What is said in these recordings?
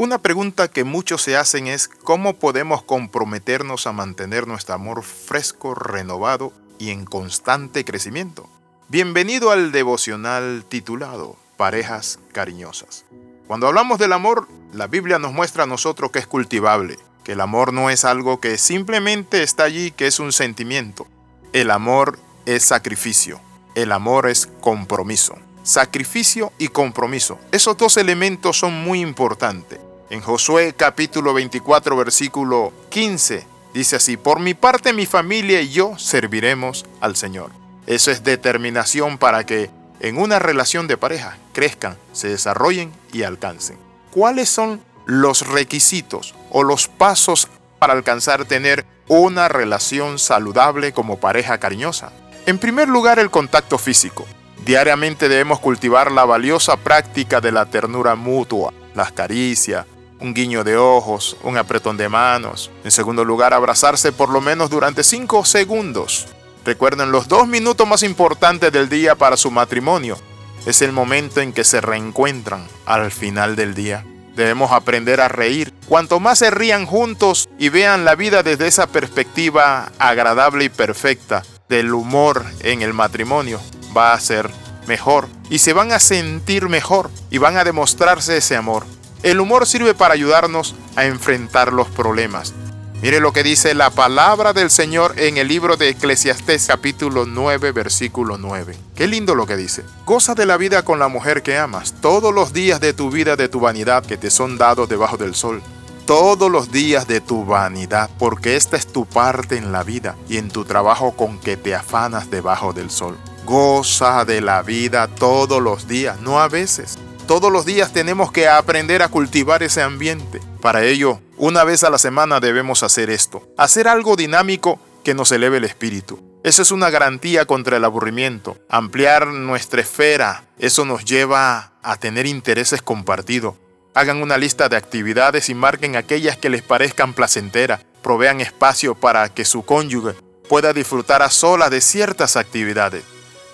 Una pregunta que muchos se hacen es cómo podemos comprometernos a mantener nuestro amor fresco, renovado y en constante crecimiento. Bienvenido al devocional titulado Parejas Cariñosas. Cuando hablamos del amor, la Biblia nos muestra a nosotros que es cultivable, que el amor no es algo que simplemente está allí, que es un sentimiento. El amor es sacrificio, el amor es compromiso. Sacrificio y compromiso. Esos dos elementos son muy importantes. En Josué capítulo 24 versículo 15 dice así, por mi parte mi familia y yo serviremos al Señor. Eso es determinación para que en una relación de pareja crezcan, se desarrollen y alcancen. ¿Cuáles son los requisitos o los pasos para alcanzar tener una relación saludable como pareja cariñosa? En primer lugar, el contacto físico. Diariamente debemos cultivar la valiosa práctica de la ternura mutua, las caricias, un guiño de ojos, un apretón de manos. En segundo lugar, abrazarse por lo menos durante 5 segundos. Recuerden los dos minutos más importantes del día para su matrimonio. Es el momento en que se reencuentran al final del día. Debemos aprender a reír. Cuanto más se rían juntos y vean la vida desde esa perspectiva agradable y perfecta del humor en el matrimonio, va a ser mejor y se van a sentir mejor y van a demostrarse ese amor. El humor sirve para ayudarnos a enfrentar los problemas. Mire lo que dice la palabra del Señor en el libro de Eclesiastés capítulo 9 versículo 9. Qué lindo lo que dice. Goza de la vida con la mujer que amas, todos los días de tu vida de tu vanidad que te son dados debajo del sol. Todos los días de tu vanidad, porque esta es tu parte en la vida y en tu trabajo con que te afanas debajo del sol. Goza de la vida todos los días, no a veces. Todos los días tenemos que aprender a cultivar ese ambiente. Para ello, una vez a la semana debemos hacer esto. Hacer algo dinámico que nos eleve el espíritu. Eso es una garantía contra el aburrimiento. Ampliar nuestra esfera. Eso nos lleva a tener intereses compartidos. Hagan una lista de actividades y marquen aquellas que les parezcan placenteras. Provean espacio para que su cónyuge pueda disfrutar a solas de ciertas actividades.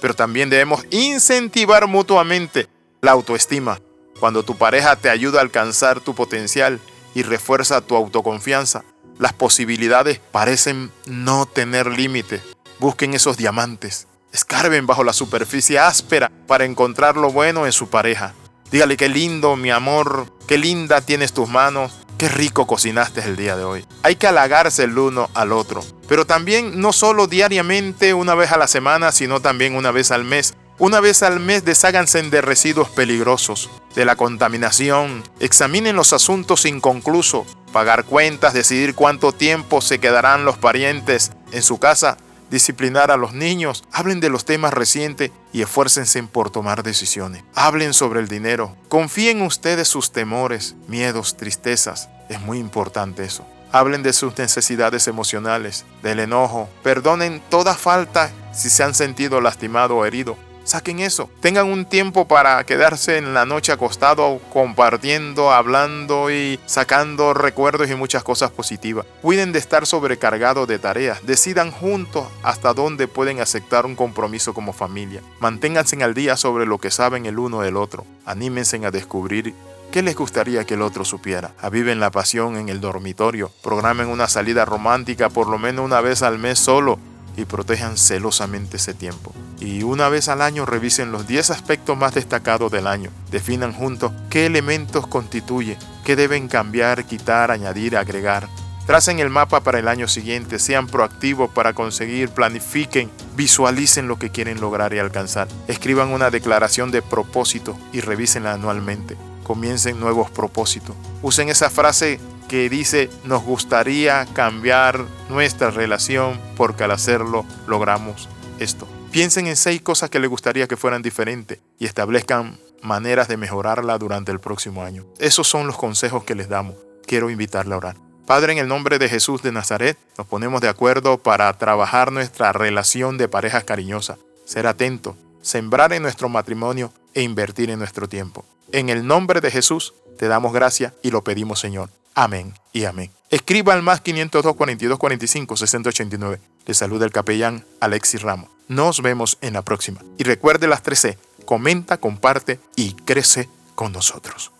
Pero también debemos incentivar mutuamente la autoestima, cuando tu pareja te ayuda a alcanzar tu potencial y refuerza tu autoconfianza, las posibilidades parecen no tener límite. Busquen esos diamantes. Escarben bajo la superficie áspera para encontrar lo bueno en su pareja. Dígale qué lindo, mi amor, qué linda tienes tus manos, qué rico cocinaste el día de hoy. Hay que halagarse el uno al otro. Pero también no solo diariamente, una vez a la semana, sino también una vez al mes una vez al mes desháganse de residuos peligrosos, de la contaminación, examinen los asuntos inconclusos, pagar cuentas, decidir cuánto tiempo se quedarán los parientes en su casa, disciplinar a los niños, hablen de los temas recientes y esfuércense por tomar decisiones. Hablen sobre el dinero, confíen ustedes sus temores, miedos, tristezas. Es muy importante eso. Hablen de sus necesidades emocionales, del enojo. Perdonen toda falta si se han sentido lastimado o herido. Saquen eso. Tengan un tiempo para quedarse en la noche acostado compartiendo, hablando y sacando recuerdos y muchas cosas positivas. Cuiden de estar sobrecargados de tareas. Decidan juntos hasta dónde pueden aceptar un compromiso como familia. Manténganse al día sobre lo que saben el uno del otro. Anímense a descubrir ¿Qué les gustaría que el otro supiera? Aviven la pasión en el dormitorio. Programen una salida romántica por lo menos una vez al mes solo y protejan celosamente ese tiempo. Y una vez al año revisen los 10 aspectos más destacados del año. Definan juntos qué elementos constituye, qué deben cambiar, quitar, añadir, agregar. Tracen el mapa para el año siguiente, sean proactivos para conseguir, planifiquen, visualicen lo que quieren lograr y alcanzar. Escriban una declaración de propósito y revísenla anualmente. Comiencen nuevos propósitos. Usen esa frase que dice nos gustaría cambiar nuestra relación porque al hacerlo logramos esto. Piensen en seis cosas que les gustaría que fueran diferentes y establezcan maneras de mejorarla durante el próximo año. Esos son los consejos que les damos. Quiero invitarle a orar. Padre, en el nombre de Jesús de Nazaret, nos ponemos de acuerdo para trabajar nuestra relación de parejas cariñosa, ser atento, sembrar en nuestro matrimonio e invertir en nuestro tiempo. En el nombre de Jesús te damos gracia y lo pedimos, Señor. Amén y amén. Escriba al más 502 42 45 689. Le saluda el capellán Alexis Ramos. Nos vemos en la próxima. Y recuerde las 13. Comenta, comparte y crece con nosotros.